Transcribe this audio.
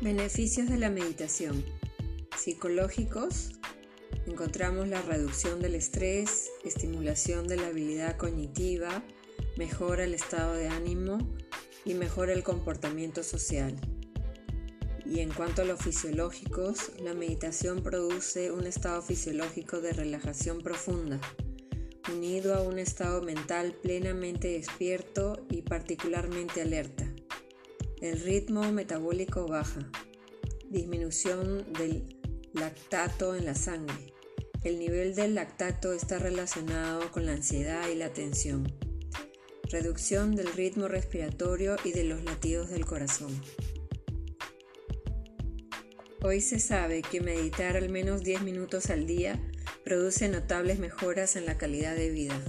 Beneficios de la meditación. Psicológicos. Encontramos la reducción del estrés, estimulación de la habilidad cognitiva, mejora el estado de ánimo y mejora el comportamiento social. Y en cuanto a los fisiológicos, la meditación produce un estado fisiológico de relajación profunda, unido a un estado mental plenamente despierto y particularmente alerta. El ritmo metabólico baja. Disminución del lactato en la sangre. El nivel del lactato está relacionado con la ansiedad y la tensión. Reducción del ritmo respiratorio y de los latidos del corazón. Hoy se sabe que meditar al menos 10 minutos al día produce notables mejoras en la calidad de vida.